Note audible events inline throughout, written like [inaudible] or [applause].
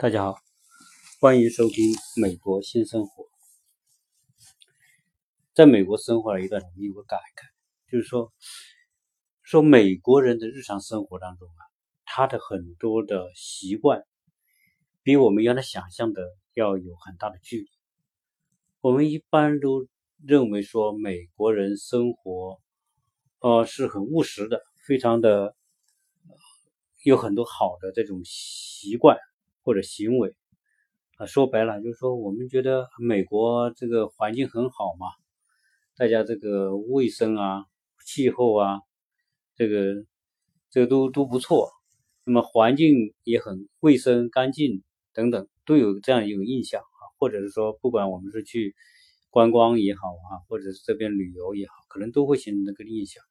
大家好，欢迎收听《美国新生活》。在美国生活了一段时间，有个感慨，就是说，说美国人的日常生活当中啊，他的很多的习惯，比我们原来想象的要有很大的距离。我们一般都认为说，美国人生活，呃，是很务实的，非常的有很多好的这种习惯。或者行为啊，说白了就是说，我们觉得美国这个环境很好嘛，大家这个卫生啊、气候啊，这个这个都都不错，那么环境也很卫生、干净等等，都有这样一个印象啊。或者是说，不管我们是去观光也好啊，或者是这边旅游也好，可能都会形成这个印象。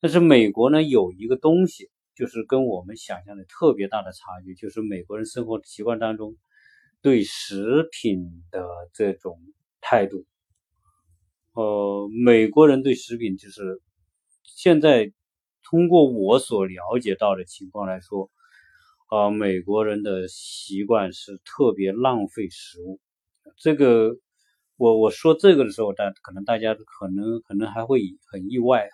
但是美国呢，有一个东西。就是跟我们想象的特别大的差距，就是美国人生活习惯当中对食品的这种态度。呃，美国人对食品就是现在通过我所了解到的情况来说，啊，美国人的习惯是特别浪费食物。这个我我说这个的时候，大可能大家可能可能还会很意外。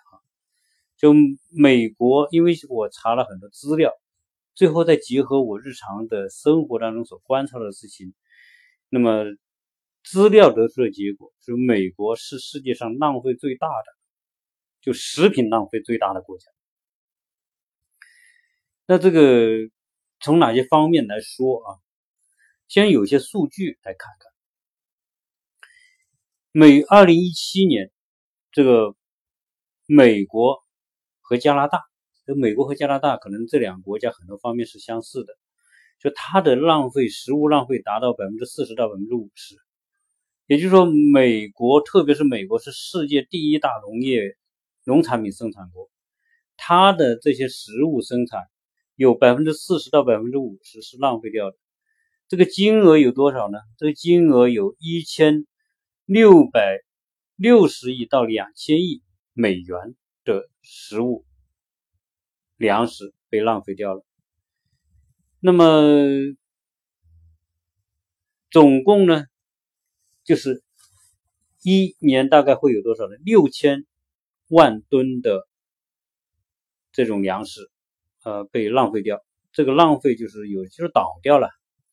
就美国，因为我查了很多资料，最后再结合我日常的生活当中所观察的事情，那么资料得出的结果是，美国是世界上浪费最大的，就食品浪费最大的国家。那这个从哪些方面来说啊？先有些数据来看看，美二零一七年这个美国。和加拿大，就美国和加拿大，可能这两个国家很多方面是相似的，就它的浪费食物浪费达到百分之四十到百分之五十，也就是说，美国特别是美国是世界第一大农业农产品生产国，它的这些食物生产有百分之四十到百分之五十是浪费掉的，这个金额有多少呢？这个金额有一千六百六十亿到两千亿美元。的食物、粮食被浪费掉了。那么，总共呢，就是一年大概会有多少呢？六千万吨的这种粮食，呃，被浪费掉。这个浪费就是有，就是倒掉了。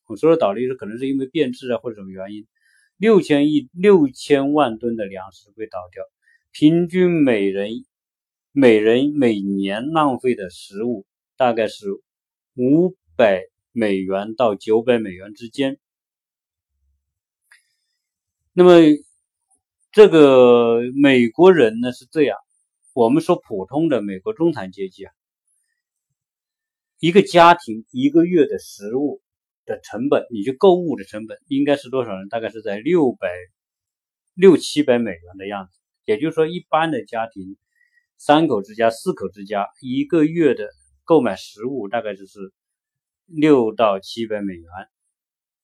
我说的倒的意思，可能是因为变质啊，或者什么原因。六千亿、六千万吨的粮食被倒掉，平均每人。每人每年浪费的食物大概是五百美元到九百美元之间。那么，这个美国人呢是这样，我们说普通的美国中产阶级啊，一个家庭一个月的食物的成本，你去购物的成本应该是多少呢？大概是在六百六七百美元的样子。也就是说，一般的家庭。三口之家、四口之家一个月的购买食物大概就是六到七百美元，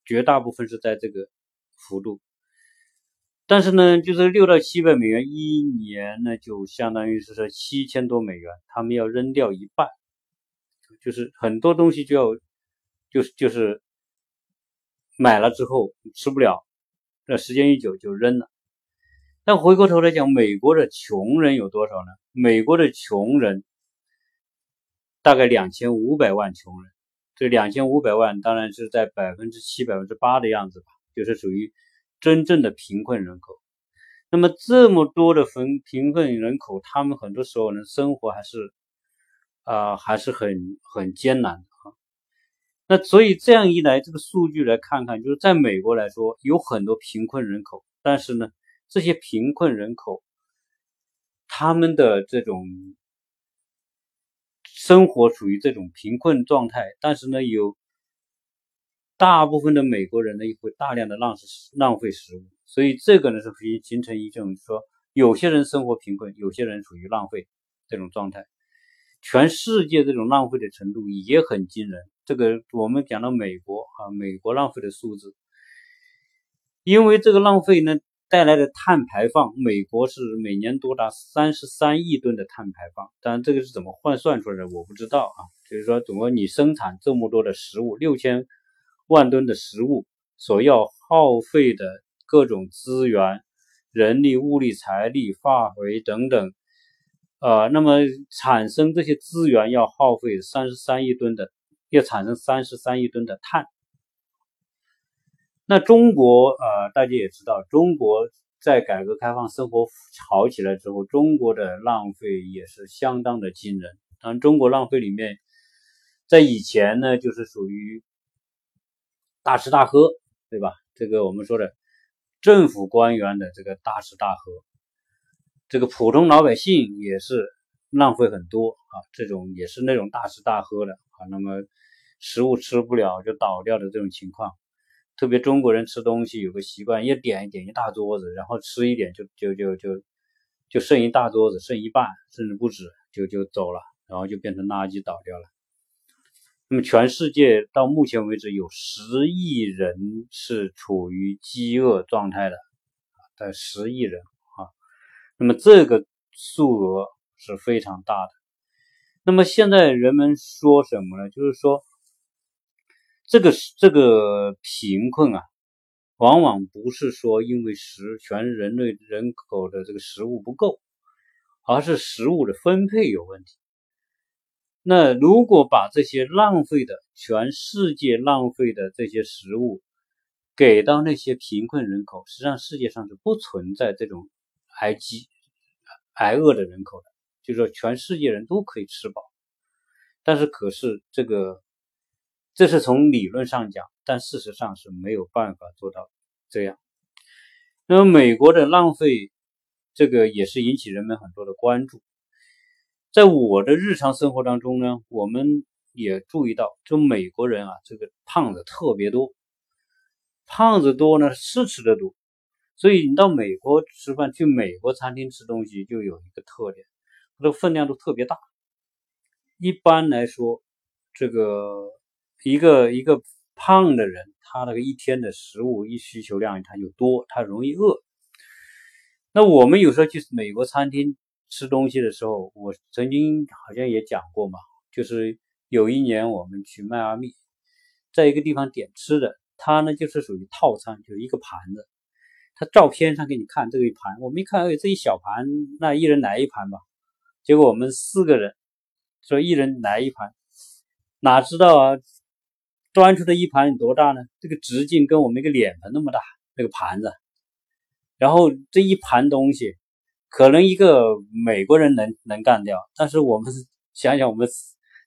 绝大部分是在这个幅度。但是呢，就是六到七百美元一年呢，就相当于是说七千多美元，他们要扔掉一半，就是很多东西就要，就是就是买了之后吃不了，那时间一久就扔了。但回过头来讲，美国的穷人有多少呢？美国的穷人大概两千五百万穷人，这两千五百万当然是在百分之七、百分之八的样子吧，就是属于真正的贫困人口。那么这么多的贫贫困人口，他们很多时候呢，生活还是啊还是很很艰难的啊。那所以这样一来，这个数据来看看，就是在美国来说，有很多贫困人口，但是呢。这些贫困人口，他们的这种生活处于这种贫困状态，但是呢，有大部分的美国人呢，也会大量的浪费浪费食物，所以这个呢是可以形成一种说，有些人生活贫困，有些人处于浪费这种状态。全世界这种浪费的程度也很惊人。这个我们讲到美国啊，美国浪费的数字，因为这个浪费呢。带来的碳排放，美国是每年多达三十三亿吨的碳排放。当然，这个是怎么换算出来的，我不知道啊。就是说，总共你生产这么多的食物，六千万吨的食物所要耗费的各种资源、人力、物力、财力、化肥等等，呃，那么产生这些资源要耗费三十三亿吨的，要产生三十三亿吨的碳。那中国，呃，大家也知道，中国在改革开放、生活好起来之后，中国的浪费也是相当的惊人。当然，中国浪费里面，在以前呢，就是属于大吃大喝，对吧？这个我们说的政府官员的这个大吃大喝，这个普通老百姓也是浪费很多啊，这种也是那种大吃大喝的啊，那么食物吃不了就倒掉的这种情况。特别中国人吃东西有个习惯，一点一点一大桌子，然后吃一点就就就就就剩一大桌子，剩一半甚至不止，就就走了，然后就变成垃圾倒掉了。那么全世界到目前为止有十亿人是处于饥饿状态的，在十亿人啊，那么这个数额是非常大的。那么现在人们说什么呢？就是说。这个这个贫困啊，往往不是说因为食全人类人口的这个食物不够，而是食物的分配有问题。那如果把这些浪费的全世界浪费的这些食物给到那些贫困人口，实际上世界上是不存在这种挨饥挨饿的人口的，就是说全世界人都可以吃饱。但是可是这个。这是从理论上讲，但事实上是没有办法做到这样。那么美国的浪费，这个也是引起人们很多的关注。在我的日常生活当中呢，我们也注意到，就美国人啊，这个胖子特别多，胖子多呢，是吃的多。所以你到美国吃饭，去美国餐厅吃东西，就有一个特点，它的分量都特别大。一般来说，这个。一个一个胖的人，他那个一天的食物一需求量他就多，他容易饿。那我们有时候去美国餐厅吃东西的时候，我曾经好像也讲过嘛，就是有一年我们去迈阿密，在一个地方点吃的，他呢就是属于套餐，就是一个盘子，他照片上给你看这个一盘，我们一看，哎，这一小盘，那一人来一盘吧。结果我们四个人说一人来一盘，哪知道啊？端出的一盘有多大呢？这个直径跟我们一个脸盆那么大，那个盘子。然后这一盘东西，可能一个美国人能能干掉，但是我们 [laughs] 想想，我们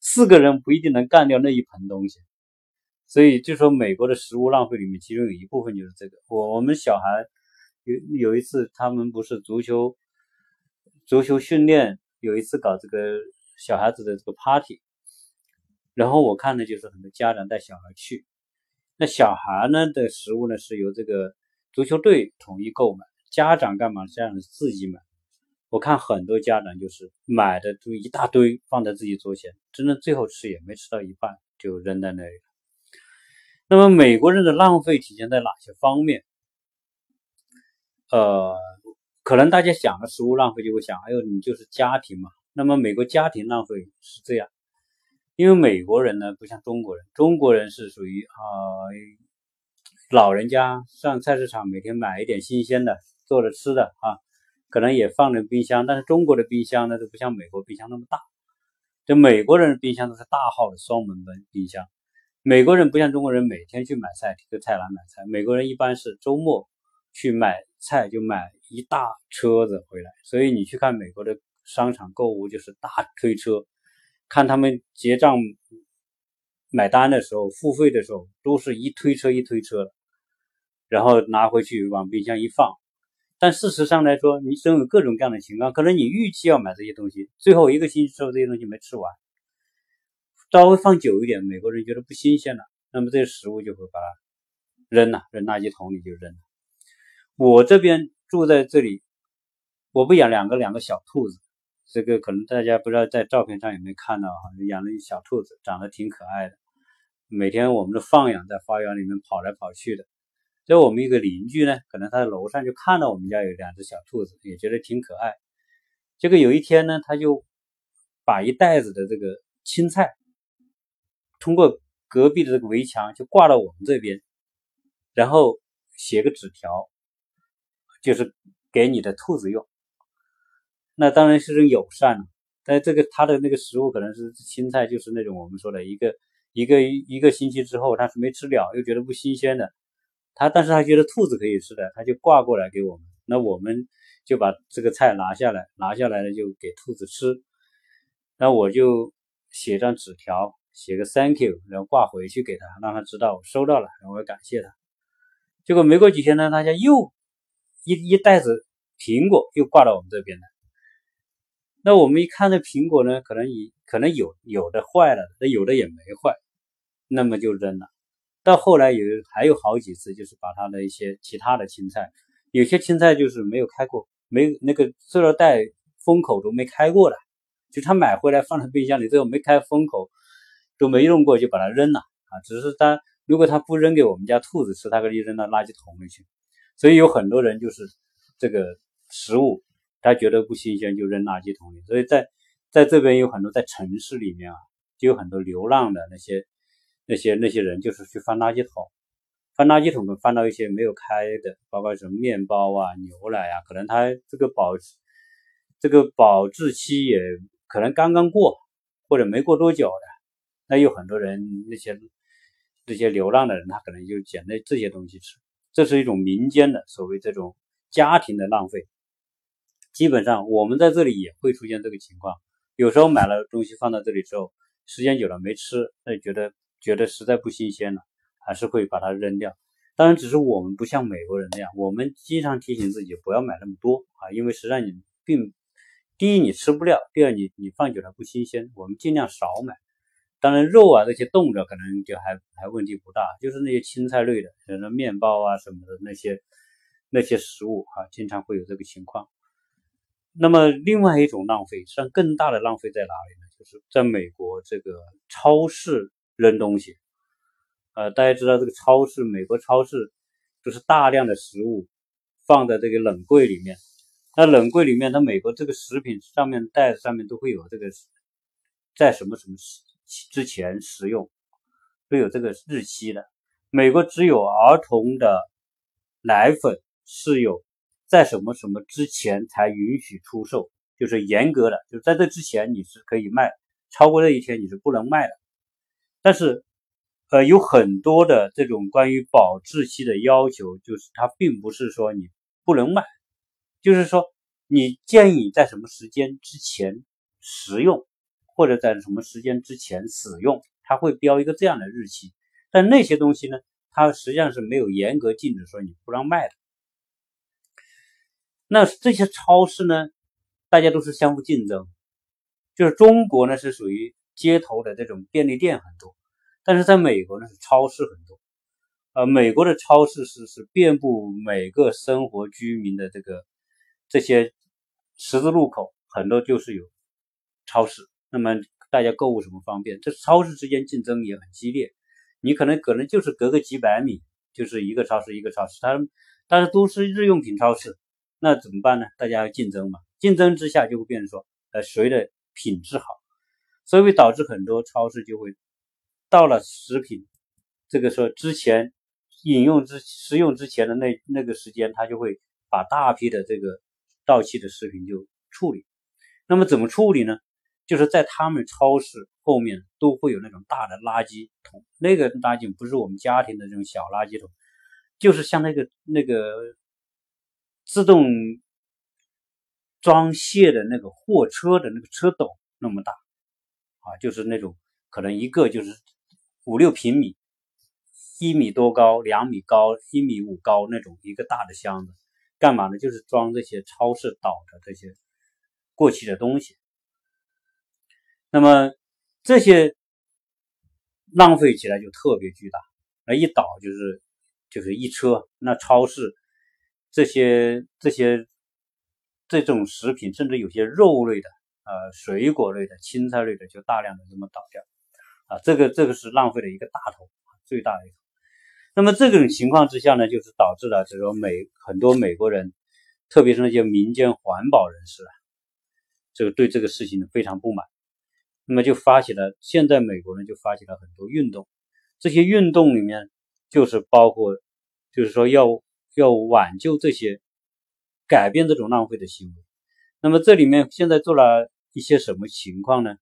四个人不一定能干掉那一盆东西。所以就说美国的食物浪费里面，其中有一部分就是这个。我我们小孩有有一次，他们不是足球足球训练，有一次搞这个小孩子的这个 party。然后我看呢，就是很多家长带小孩去，那小孩呢的食物呢是由这个足球队统一购买，家长干嘛？家长是自己买。我看很多家长就是买的都一大堆放在自己桌前，真的最后吃也没吃到一半就扔在那里。那么美国人的浪费体现在哪些方面？呃，可能大家想的食物浪费就会想，哎呦，你就是家庭嘛。那么美国家庭浪费是这样。因为美国人呢不像中国人，中国人是属于啊老人家上菜市场每天买一点新鲜的做着吃的啊，可能也放着冰箱，但是中国的冰箱呢都不像美国冰箱那么大，这美国人的冰箱都是大号的双门门冰箱，美国人不像中国人每天去买菜提个菜篮买菜，美国人一般是周末去买菜就买一大车子回来，所以你去看美国的商场购物就是大推车。看他们结账、买单的时候、付费的时候，都是一推车一推车，然后拿回去往冰箱一放。但事实上来说，你总有各种各样的情况，可能你预期要买这些东西，最后一个星期之后这些东西没吃完，稍微放久一点，美国人觉得不新鲜了，那么这些食物就会把它扔了，扔垃圾桶里就扔了。我这边住在这里，我不养两个两个小兔子。这个可能大家不知道，在照片上有没有看到哈？养了一小兔子，长得挺可爱的。每天我们的放养在花园里面跑来跑去的。在我们一个邻居呢，可能他在楼上就看到我们家有两只小兔子，也觉得挺可爱。结果有一天呢，他就把一袋子的这个青菜，通过隔壁的这个围墙就挂到我们这边，然后写个纸条，就是给你的兔子用。那当然是种友善了，但这个它的那个食物可能是青菜，就是那种我们说的一个一个一个星期之后，它是没吃了，又觉得不新鲜的。他但是他觉得兔子可以吃的，他就挂过来给我们。那我们就把这个菜拿下来，拿下来了就给兔子吃。那我就写张纸条，写个 Thank you，然后挂回去给他，让他知道我收到了，然后我感谢他。结果没过几天呢，大家又一一袋子苹果又挂到我们这边来。那我们一看这苹果呢，可能以可能有有的坏了，那有的也没坏，那么就扔了。到后来有还有好几次，就是把它的一些其他的青菜，有些青菜就是没有开过，没那个塑料袋封口都没开过的，就他买回来放在冰箱里，最后没开封口，都没用过，就把它扔了啊。只是他如果他不扔给我们家兔子吃，他可以扔到垃圾桶里去。所以有很多人就是这个食物，他觉得不新鲜就扔垃圾桶里。所以在在这边有很多在城市里面啊，就有很多流浪的那些。那些那些人就是去翻垃圾桶，翻垃圾桶能翻到一些没有开的，包括什么面包啊、牛奶啊，可能它这个保这个保质期也可能刚刚过，或者没过多久的。那有很多人那些这些流浪的人，他可能就捡那这些东西吃，这是一种民间的所谓这种家庭的浪费。基本上我们在这里也会出现这个情况，有时候买了东西放到这里之后，时间久了没吃，那觉得。觉得实在不新鲜了，还是会把它扔掉。当然，只是我们不像美国人那样，我们经常提醒自己不要买那么多啊，因为实际上你并第一你吃不了，第二你你放久了不新鲜。我们尽量少买。当然，肉啊这些冻着可能就还还问题不大，就是那些青菜类的，像那面包啊什么的那些那些食物啊，经常会有这个情况。那么，另外一种浪费，实际上更大的浪费在哪里呢？就是在美国这个超市。扔东西，呃，大家知道这个超市，美国超市就是大量的食物放在这个冷柜里面。那冷柜里面，它美国这个食品上面袋子上面都会有这个在什么什么之前食用，都有这个日期的。美国只有儿童的奶粉是有在什么什么之前才允许出售，就是严格的，就在这之前你是可以卖，超过这一天你是不能卖的。但是，呃，有很多的这种关于保质期的要求，就是它并不是说你不能卖，就是说你建议在什么时间之前食用，或者在什么时间之前使用，它会标一个这样的日期。但那些东西呢，它实际上是没有严格禁止说你不让卖的。那这些超市呢，大家都是相互竞争，就是中国呢是属于。街头的这种便利店很多，但是在美国呢是超市很多，呃，美国的超市是是遍布每个生活居民的这个这些十字路口，很多就是有超市。那么大家购物什么方便？这超市之间竞争也很激烈，你可能可能就是隔个几百米就是一个超市一个超市，它但是都是日用品超市，那怎么办呢？大家要竞争嘛，竞争之下就会变成说，呃，谁的品质好。所以会导致很多超市就会到了食品这个说之前饮用之食用之前的那那个时间，他就会把大批的这个到期的食品就处理。那么怎么处理呢？就是在他们超市后面都会有那种大的垃圾桶，那个垃圾桶不是我们家庭的这种小垃圾桶，就是像那个那个自动装卸的那个货车的那个车斗那么大。啊，就是那种可能一个就是五六平米，一米多高，两米高，一米五高那种一个大的箱子，干嘛呢？就是装这些超市倒的这些过期的东西。那么这些浪费起来就特别巨大，那一倒就是就是一车。那超市这些这些这种食品，甚至有些肉类的。呃，水果类的、青菜类的就大量的这么倒掉，啊，这个这个是浪费的一个大头，最大的一头。那么这种情况之下呢，就是导致了这个美很多美国人，特别是那些民间环保人士啊，这个对这个事情非常不满。那么就发起了，现在美国人就发起了很多运动，这些运动里面就是包括，就是说要要挽救这些，改变这种浪费的行为。那么这里面现在做了一些什么情况呢？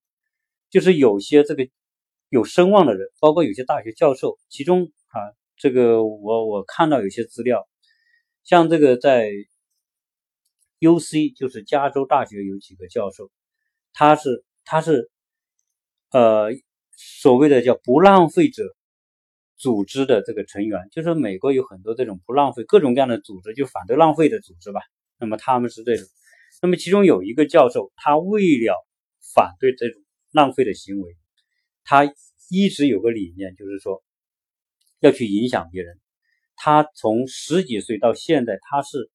就是有些这个有声望的人，包括有些大学教授，其中啊，这个我我看到有些资料，像这个在 U C，就是加州大学有几个教授，他是他是呃所谓的叫不浪费者组织的这个成员，就是美国有很多这种不浪费各种各样的组织，就反对浪费的组织吧。那么他们是这种，那么其中有一个教授，他为了反对这种。浪费的行为，他一直有个理念，就是说要去影响别人。他从十几岁到现在，他是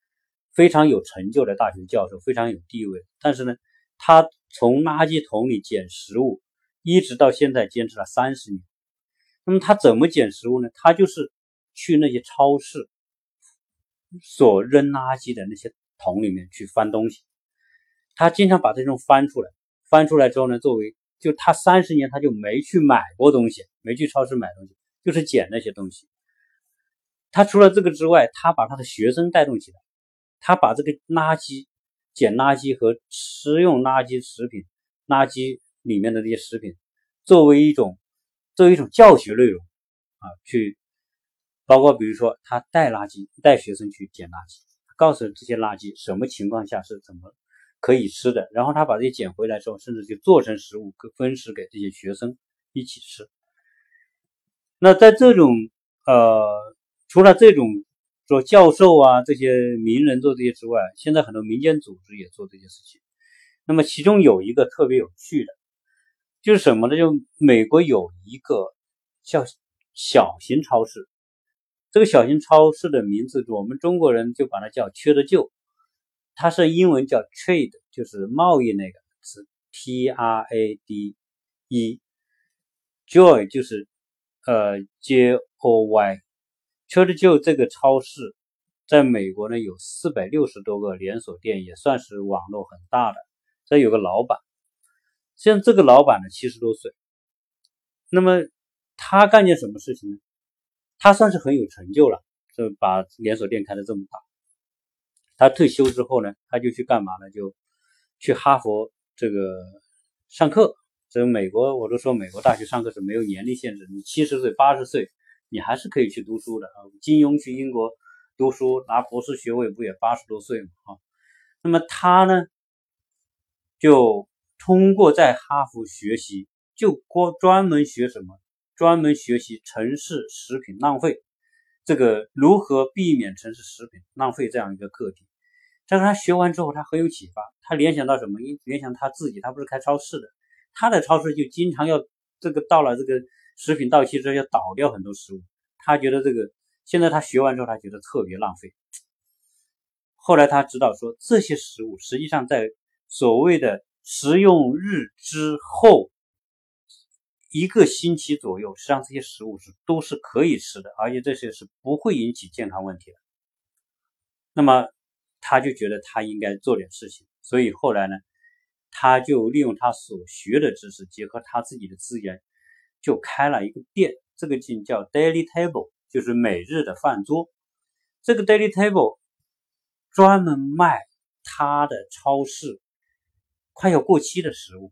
非常有成就的大学教授，非常有地位。但是呢，他从垃圾桶里捡食物，一直到现在坚持了三十年。那么他怎么捡食物呢？他就是去那些超市所扔垃圾的那些桶里面去翻东西。他经常把这种翻出来，翻出来之后呢，作为就他三十年，他就没去买过东西，没去超市买东西，就是捡那些东西。他除了这个之外，他把他的学生带动起来，他把这个垃圾、捡垃圾和食用垃圾食品、垃圾里面的这些食品，作为一种作为一种教学内容啊，去包括比如说他带垃圾，带学生去捡垃圾，告诉这些垃圾什么情况下是怎么。可以吃的，然后他把这些捡回来之后，甚至就做成食物，分食给这些学生一起吃。那在这种呃，除了这种做教授啊这些名人做这些之外，现在很多民间组织也做这些事情。那么其中有一个特别有趣的，就是什么呢？就美国有一个叫小型超市，这个小型超市的名字，我们中国人就把它叫缺德舅。它是英文叫 trade，就是贸易那个词 T R A D E，Joy 就是呃 J O Y，缺德舅这个超市在美国呢有四百六十多个连锁店，也算是网络很大的。这有个老板，像这个老板呢七十多岁，那么他干件什么事情呢？他算是很有成就了，就把连锁店开的这么大。他退休之后呢，他就去干嘛呢？就去哈佛这个上课。这个美国我都说，美国大学上课是没有年龄限制，你七十岁、八十岁，你还是可以去读书的啊。金庸去英国读书拿博士学位，不也八十多岁吗？啊，那么他呢，就通过在哈佛学习，就过专门学什么？专门学习城市食品浪费，这个如何避免城市食品浪费这样一个课题。但是他学完之后，他很有启发。他联想到什么？一联想他自己，他不是开超市的，他的超市就经常要这个到了这个食品到期之后要倒掉很多食物。他觉得这个现在他学完之后，他觉得特别浪费。后来他知道说，这些食物实际上在所谓的食用日之后一个星期左右，实际上这些食物是都是可以吃的，而且这些是不会引起健康问题的。那么。他就觉得他应该做点事情，所以后来呢，他就利用他所学的知识，结合他自己的资源，就开了一个店。这个店叫 Daily Table，就是每日的饭桌。这个 Daily Table 专门卖他的超市快要过期的食物。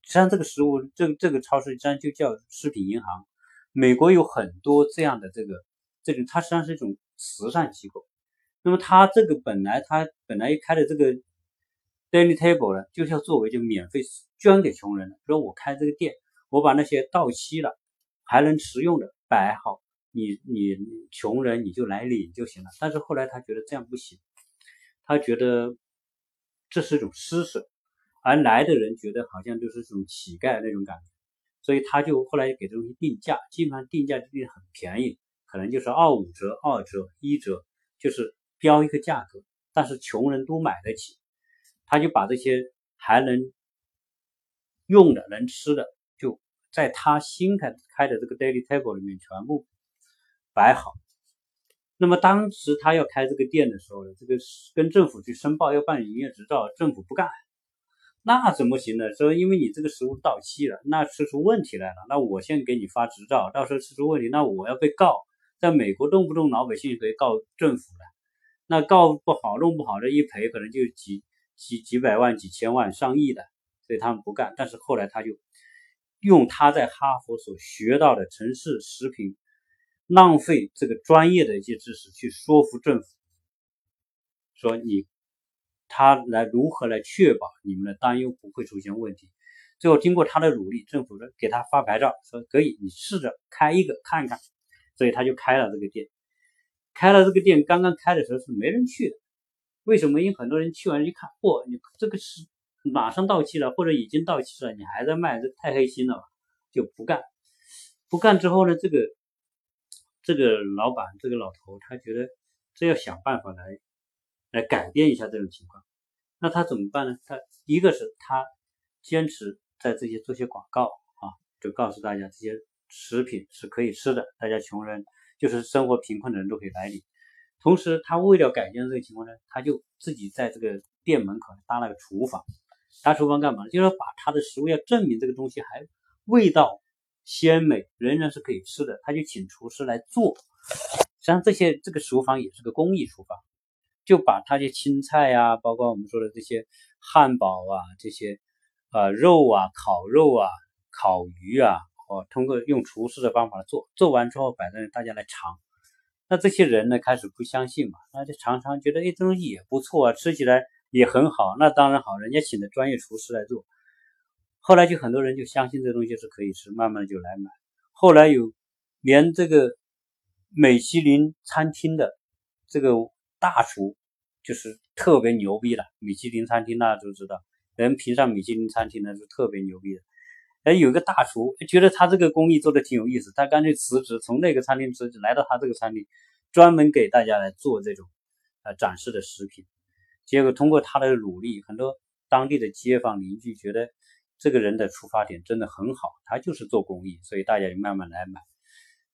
实际上，这个食物，这个这个超市实际上就叫食品银行。美国有很多这样的这个这种，它实际上是一种慈善机构。那么他这个本来他本来开的这个 daily table 呢，就是要作为就免费捐给穷人的。说我开这个店，我把那些到期了还能食用的摆好，你你穷人你就来领就行了。但是后来他觉得这样不行，他觉得这是一种施舍，而来的人觉得好像就是这种乞丐那种感觉，所以他就后来给这东西定价，基本上定价定的很便宜，可能就是二五折、二折、一折，就是。标一个价格，但是穷人都买得起，他就把这些还能用的、能吃的，就在他新开开的这个 daily table 里面全部摆好。那么当时他要开这个店的时候，这个跟政府去申报要办营业执照，政府不干。那怎么行呢？说因为你这个食物到期了，那吃出问题来了，那我先给你发执照，到时候吃出问题，那我要被告。在美国，动不动老百姓可以告政府的，那告不好，弄不好这一赔可能就几几几百万、几千万、上亿的，所以他们不干。但是后来他就用他在哈佛所学到的城市食品浪费这个专业的一些知识去说服政府，说你他来如何来确保你们的担忧不会出现问题。最后经过他的努力，政府呢给他发牌照，说可以，你试着开一个看看。所以他就开了这个店，开了这个店，刚刚开的时候是没人去的。为什么？因为很多人去完一看，嚯，你这个是马上到期了，或者已经到期了，你还在卖，这太黑心了吧？就不干。不干之后呢，这个这个老板，这个老头，他觉得这要想办法来来改变一下这种情况。那他怎么办呢？他一个是他坚持在这些做些广告啊，就告诉大家这些。食品是可以吃的，大家穷人就是生活贫困的人都可以来领。同时，他为了改变这个情况呢，他就自己在这个店门口搭了个厨房。搭厨房干嘛？就是把他的食物要证明这个东西还味道鲜美，仍然是可以吃的。他就请厨师来做。实际上，这些这个厨房也是个公益厨房，就把他的青菜呀，包括我们说的这些汉堡啊，这些啊肉啊，烤肉啊，烤鱼啊。哦，通过用厨师的方法做，做完之后摆在大家来尝，那这些人呢开始不相信嘛，那就常常觉得哎，这东西也不错啊，吃起来也很好，那当然好，人家请的专业厨师来做。后来就很多人就相信这东西是可以吃，慢慢的就来买。后来有连这个米其林餐厅的这个大厨，就是特别牛逼了。米其林餐厅大家都知道，人评上米其林餐厅呢是特别牛逼的。哎，有个大厨觉得他这个工艺做的挺有意思，他干脆辞职，从那个餐厅辞职，来到他这个餐厅，专门给大家来做这种呃展示的食品。结果通过他的努力，很多当地的街坊邻居觉得这个人的出发点真的很好，他就是做公益，所以大家就慢慢来买。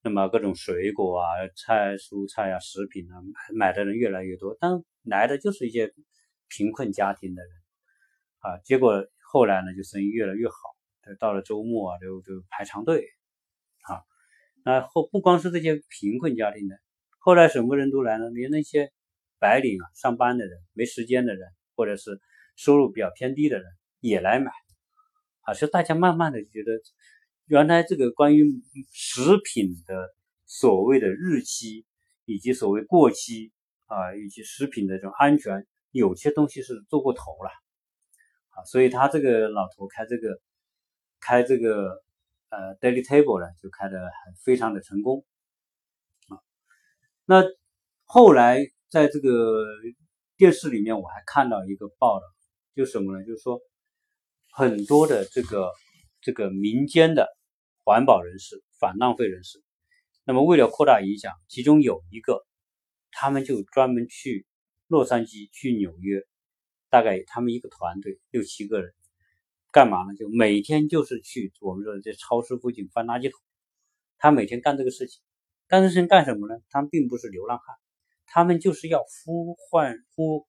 那么各种水果啊、菜、蔬菜啊、食品啊，买的人越来越多，但来的就是一些贫困家庭的人啊。结果后来呢，就生意越来越好。到了周末啊，就就排长队，啊，那后不光是这些贫困家庭的，后来什么人都来了，连那些白领啊、上班的人、没时间的人，或者是收入比较偏低的人也来买，啊，所以大家慢慢的觉得，原来这个关于食品的所谓的日期以及所谓过期啊，以及食品的这种安全，有些东西是做过头了，啊，所以他这个老头开这个。开这个呃 daily table 呢，就开的非常的成功啊。那后来在这个电视里面，我还看到一个报道，就什么呢？就是说很多的这个这个民间的环保人士、反浪费人士，那么为了扩大影响，其中有一个，他们就专门去洛杉矶、去纽约，大概他们一个团队六七个人。干嘛呢？就每天就是去我们说的这超市附近翻垃圾桶。他每天干这个事情，干这事情干什么呢？他们并不是流浪汉，他们就是要呼唤呼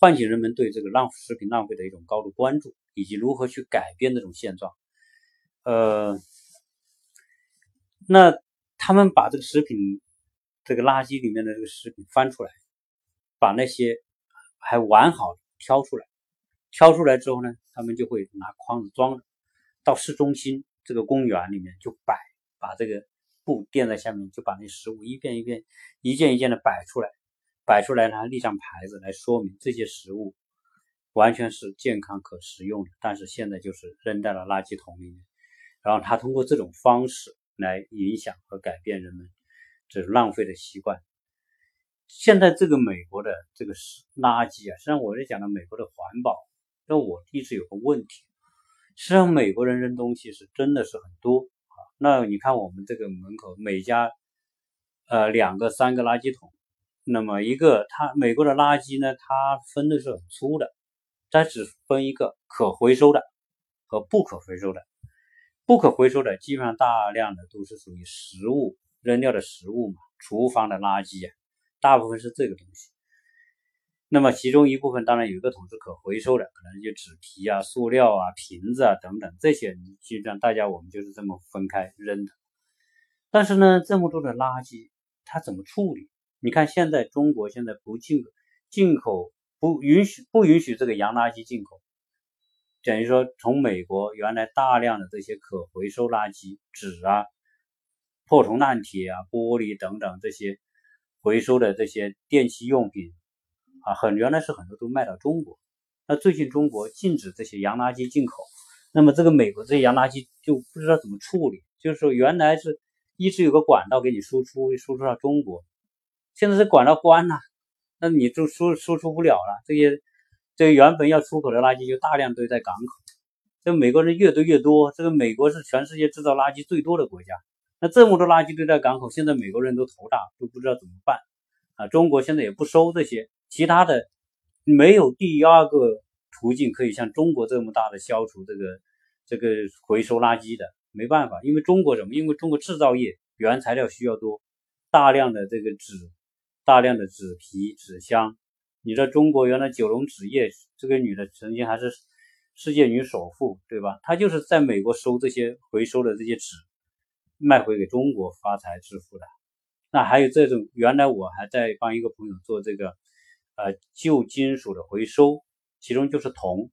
唤醒人们对这个浪食品浪费的一种高度关注，以及如何去改变这种现状。呃，那他们把这个食品这个垃圾里面的这个食品翻出来，把那些还完好挑出来。挑出来之后呢，他们就会拿筐子装着，到市中心这个公园里面就摆，把这个布垫在下面，就把那食物一遍一遍、一件一件的摆出来，摆出来呢，立上牌子来说明这些食物完全是健康可食用的，但是现在就是扔在了垃圾桶里面。然后他通过这种方式来影响和改变人们这种浪费的习惯。现在这个美国的这个是垃圾啊，实际上我在讲的美国的环保。那我一直有个问题，实际上美国人扔东西是真的是很多啊。那你看我们这个门口每家，呃两个三个垃圾桶，那么一个它美国的垃圾呢，它分的是很粗的，它只分一个可回收的和不可回收的。不可回收的基本上大量的都是属于食物扔掉的食物嘛，厨房的垃圾啊，大部分是这个东西。那么其中一部分当然有一个桶是可回收的，可能就纸皮啊、塑料啊、瓶子啊等等这些，基本上大家我们就是这么分开扔的。但是呢，这么多的垃圾，它怎么处理？你看现在中国现在不进进口，不允许不允许这个洋垃圾进口，等于说从美国原来大量的这些可回收垃圾，纸啊、破铜烂铁啊、玻璃等等这些回收的这些电器用品啊，很原来是很多都卖到中国。那最近中国禁止这些洋垃圾进口，那么这个美国这些洋垃圾就不知道怎么处理，就是说原来是。一直有个管道给你输出，输出到中国，现在这管道关了，那你就输输出不了了。这些这原本要出口的垃圾就大量堆在港口，这美国人越堆越多。这个美国是全世界制造垃圾最多的国家，那这么多垃圾堆在港口，现在美国人都头大，都不知道怎么办啊。中国现在也不收这些，其他的没有第二个途径可以像中国这么大的消除这个这个回收垃圾的。没办法，因为中国什么？因为中国制造业原材料需要多，大量的这个纸，大量的纸皮、纸箱。你知道中国原来九龙纸业这个女的曾经还是世界女首富，对吧？她就是在美国收这些回收的这些纸，卖回给中国发财致富的。那还有这种，原来我还在帮一个朋友做这个呃旧金属的回收，其中就是铜，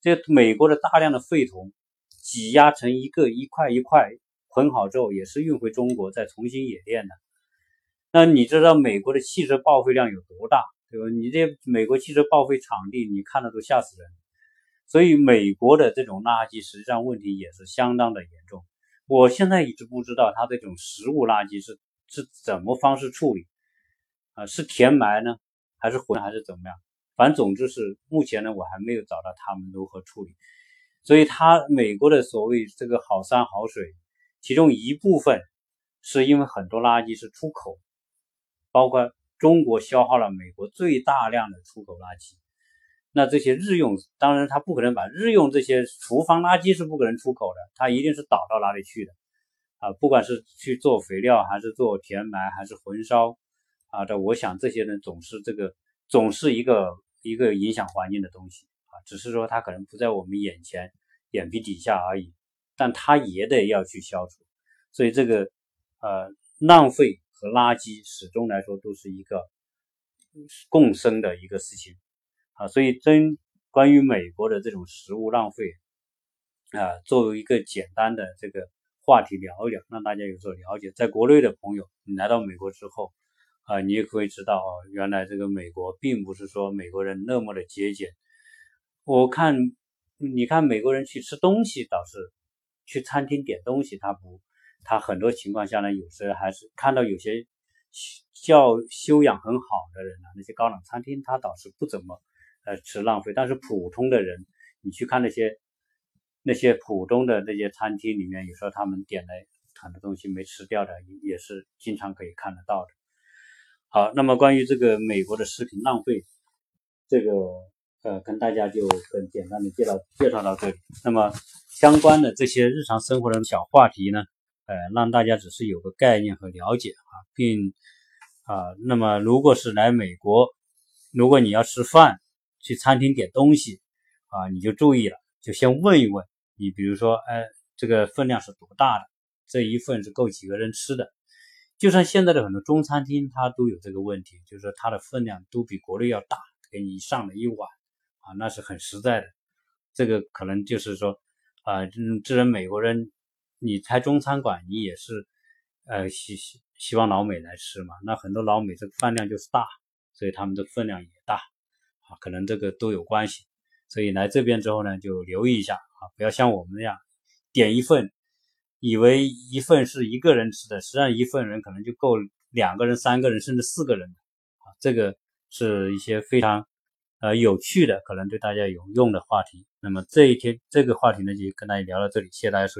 这美国的大量的废铜。挤压成一个一块一块捆好之后，也是运回中国再重新冶炼的。那你知道美国的汽车报废量有多大，对吧？你这美国汽车报废场地，你看了都吓死人。所以美国的这种垃圾实际上问题也是相当的严重。我现在一直不知道它这种食物垃圾是是怎么方式处理啊？是填埋呢，还是混，还是怎么样？反正总之是目前呢，我还没有找到他们如何处理。所以，它美国的所谓这个好山好水，其中一部分是因为很多垃圾是出口，包括中国消耗了美国最大量的出口垃圾。那这些日用，当然它不可能把日用这些厨房垃圾是不可能出口的，它一定是倒到哪里去的啊？不管是去做肥料，还是做填埋，还是焚烧啊？这我想这些呢，总是这个总是一个一个影响环境的东西啊。只是说它可能不在我们眼前、眼皮底下而已，但它也得要去消除。所以这个呃浪费和垃圾始终来说都是一个共生的一个事情啊。所以真关于美国的这种食物浪费啊，作为一个简单的这个话题聊一聊，让大家有所了解。在国内的朋友，你来到美国之后。啊，你也可以知道啊，原来这个美国并不是说美国人那么的节俭。我看，你看美国人去吃东西倒是去餐厅点东西，他不，他很多情况下呢，有时还是看到有些教修养很好的人呢，那些高档餐厅他倒是不怎么呃吃浪费。但是普通的人，你去看那些那些普通的那些餐厅里面，有时候他们点的很多东西没吃掉的，也是经常可以看得到的。好，那么关于这个美国的食品浪费，这个呃，跟大家就很简单的介绍介绍到这里。那么相关的这些日常生活的小话题呢，呃，让大家只是有个概念和了解啊，并啊，那么如果是来美国，如果你要吃饭，去餐厅点东西啊，你就注意了，就先问一问，你比如说，哎，这个分量是多大的？这一份是够几个人吃的？就算现在的很多中餐厅，它都有这个问题，就是说它的分量都比国内要大，给你上了一碗啊，那是很实在的。这个可能就是说，啊，嗯，这人美国人，你开中餐馆，你也是，呃，希希希望老美来吃嘛。那很多老美这个饭量就是大，所以他们的分量也大啊，可能这个都有关系。所以来这边之后呢，就留意一下啊，不要像我们那样点一份。以为一份是一个人吃的，实际上一份人可能就够两个人、三个人，甚至四个人啊，这个是一些非常呃有趣的，可能对大家有用的话题。那么这一天这个话题呢，就跟大家聊到这里，谢谢大家收。